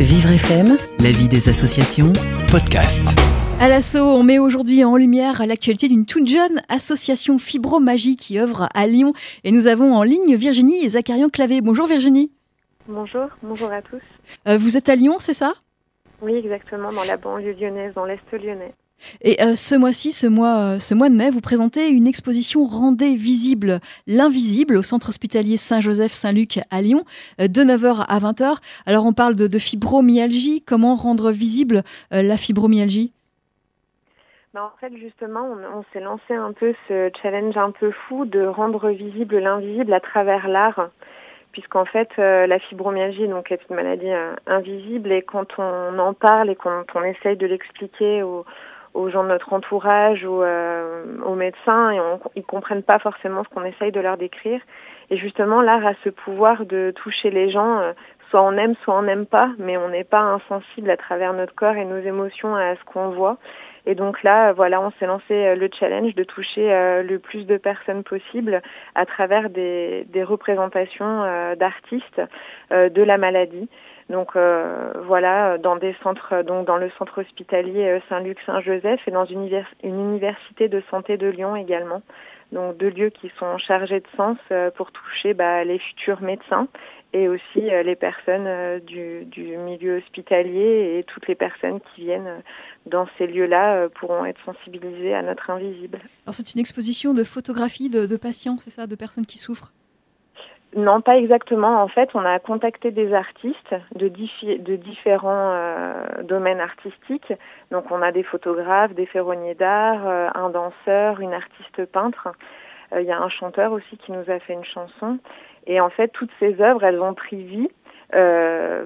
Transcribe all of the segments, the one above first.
Vivre FM, la vie des associations, podcast. À l'assaut, on met aujourd'hui en lumière l'actualité d'une toute jeune association Fibromagie qui œuvre à Lyon. Et nous avons en ligne Virginie et Zacharian Clavé. Bonjour Virginie. Bonjour, bonjour à tous. Euh, vous êtes à Lyon, c'est ça? Oui, exactement, dans la banlieue lyonnaise, dans l'Est lyonnais. Et euh, ce mois-ci, ce mois, euh, ce mois de mai, vous présentez une exposition Rendez visible l'invisible au centre hospitalier Saint-Joseph-Saint-Luc à Lyon, de 9h à 20h. Alors on parle de, fibromyalgie, comment rendre visible la fibromyalgie? Ben, en fait, justement, on, s'est lancé un peu ce challenge un peu fou de rendre visible l'invisible à travers l'art puisqu'en fait euh, la fibromyalgie donc est une maladie euh, invisible et quand on en parle et quand on essaye de l'expliquer aux, aux, gens de notre entourage ou euh, aux médecins et on, ils comprennent pas forcément ce qu'on essaye de leur décrire et justement l'art a ce pouvoir de toucher les gens soit on aime soit on n'aime pas mais on n'est pas insensible à travers notre corps et nos émotions à ce qu'on voit et donc là, voilà, on s'est lancé euh, le challenge de toucher euh, le plus de personnes possible à travers des, des représentations euh, d'artistes de la maladie. Donc voilà, dans des centres, donc dans le centre hospitalier Saint-Luc-Saint-Joseph et dans une, université de santé de Lyon également donc deux lieux qui sont chargés de sens euh, pour toucher bah, les futurs médecins et aussi euh, les personnes euh, du, du, milieu hospitalier et toutes les personnes qui viennent dans ces lieux-là pourront être sensibilisées à notre invisible. Alors c'est une exposition de photographies de, de patients, c'est ça, de personnes qui souffrent? Non, pas exactement. En fait, on a contacté des artistes de, de différents euh, domaines artistiques. Donc, on a des photographes, des ferronniers d'art, euh, un danseur, une artiste peintre. Euh, il y a un chanteur aussi qui nous a fait une chanson. Et en fait, toutes ces œuvres, elles ont pris vie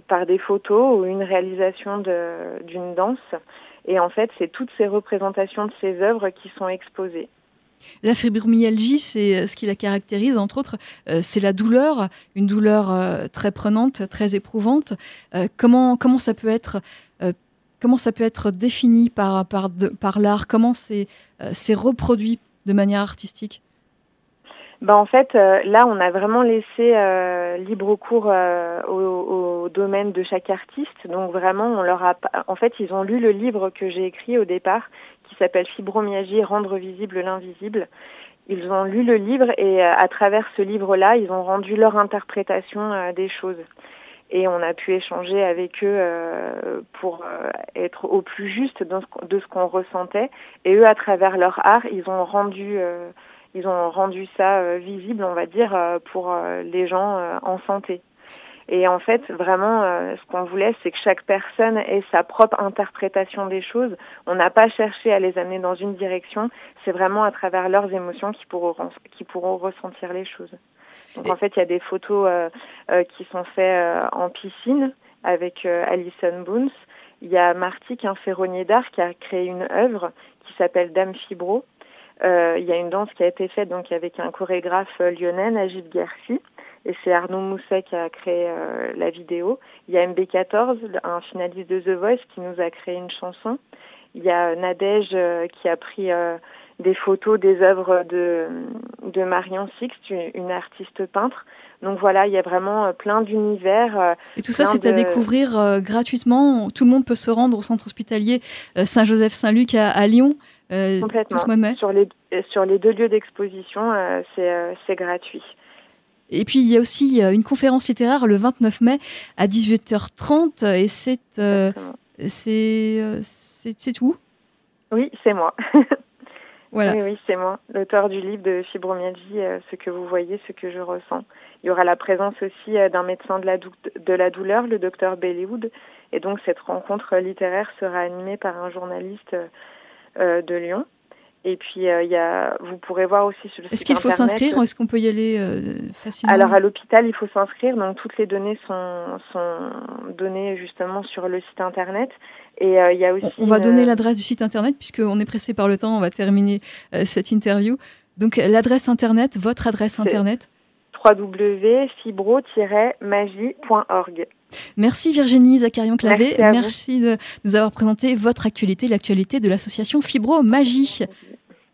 par des photos ou une réalisation d'une danse. Et en fait, c'est toutes ces représentations de ces œuvres qui sont exposées. La fibromyalgie, c'est euh, ce qui la caractérise, entre autres, euh, c'est la douleur, une douleur euh, très prenante, très éprouvante. comment, comment, ça peut être, comment ça peut être défini par, par, par l'art? Comment c'est reproduit de manière artistique? Ben en fait, là, on a vraiment laissé libre cours au, au, domaine de chaque artiste. Donc vraiment, on leur a, en fait, ils ont lu le livre que j'ai écrit au départ qui s'appelle Fibromyalgie, rendre visible l'invisible. Ils ont lu le livre et euh, à travers ce livre-là, ils ont rendu leur interprétation euh, des choses. Et on a pu échanger avec eux euh, pour être au plus juste de ce qu'on ressentait. Et eux, à travers leur art, ils ont rendu, ils ont rendu ça visible, on va dire, pour les gens en santé. Et en fait, vraiment, euh, ce qu'on voulait, c'est que chaque personne ait sa propre interprétation des choses. On n'a pas cherché à les amener dans une direction. C'est vraiment à travers leurs émotions qu'ils pourront, qui pourront ressentir les choses. Donc en fait, il y a des photos euh, euh, qui sont faites en piscine avec Alison Boons. Il y a Marty, qui est un ferronnier d'art, qui a créé une œuvre qui s'appelle Dame Fibro. il y a une danse qui a été faite donc avec un chorégraphe lyonnais, Najib Gersi et c'est Arnaud Mousset qui a créé euh, la vidéo. Il y a MB14, un finaliste de The Voice, qui nous a créé une chanson. Il y a Nadège euh, qui a pris euh, des photos des œuvres de, de Marion Sixt, une, artiste peintre. Donc voilà, il y a vraiment plein d'univers. Et tout ça, c'est à découvrir gratuitement. Tout le monde peut se rendre au centre hospitalier Saint-Joseph-Saint-Luc à, à, Lyon. Complètement. Tout ce mois de mai. Sur les, sur les deux lieux d'exposition, c'est gratuit. Et puis il y a aussi une conférence littéraire le 29 mai à 18h30 et c'est euh, euh, c'est c'est tout. Oui, c'est moi. voilà. Oui, oui c'est moi, l'auteur du livre de fibromyalgie, euh, ce que vous voyez, ce que je ressens. Il y aura la présence aussi d'un médecin de la, de la douleur, le docteur Bellewood, et donc cette rencontre littéraire sera animée par un journaliste de Lyon. Et puis, euh, y a, vous pourrez voir aussi sur le Est-ce qu'il faut s'inscrire Est-ce qu'on peut y aller euh, facilement Alors, à l'hôpital, il faut s'inscrire. Donc, toutes les données sont, sont données justement sur le site Internet. Et euh, il y a aussi... On, va donner l'adresse du site Internet, puisqu'on est pressé par le temps. On va terminer cette interview. Donc, l'adresse Internet, votre adresse Internet www.fibro-magie.org. Merci Virginie Zacharion Clavé. Merci, de nous avoir présenté votre actualité, l'actualité de l'association Fibro Magie. Merci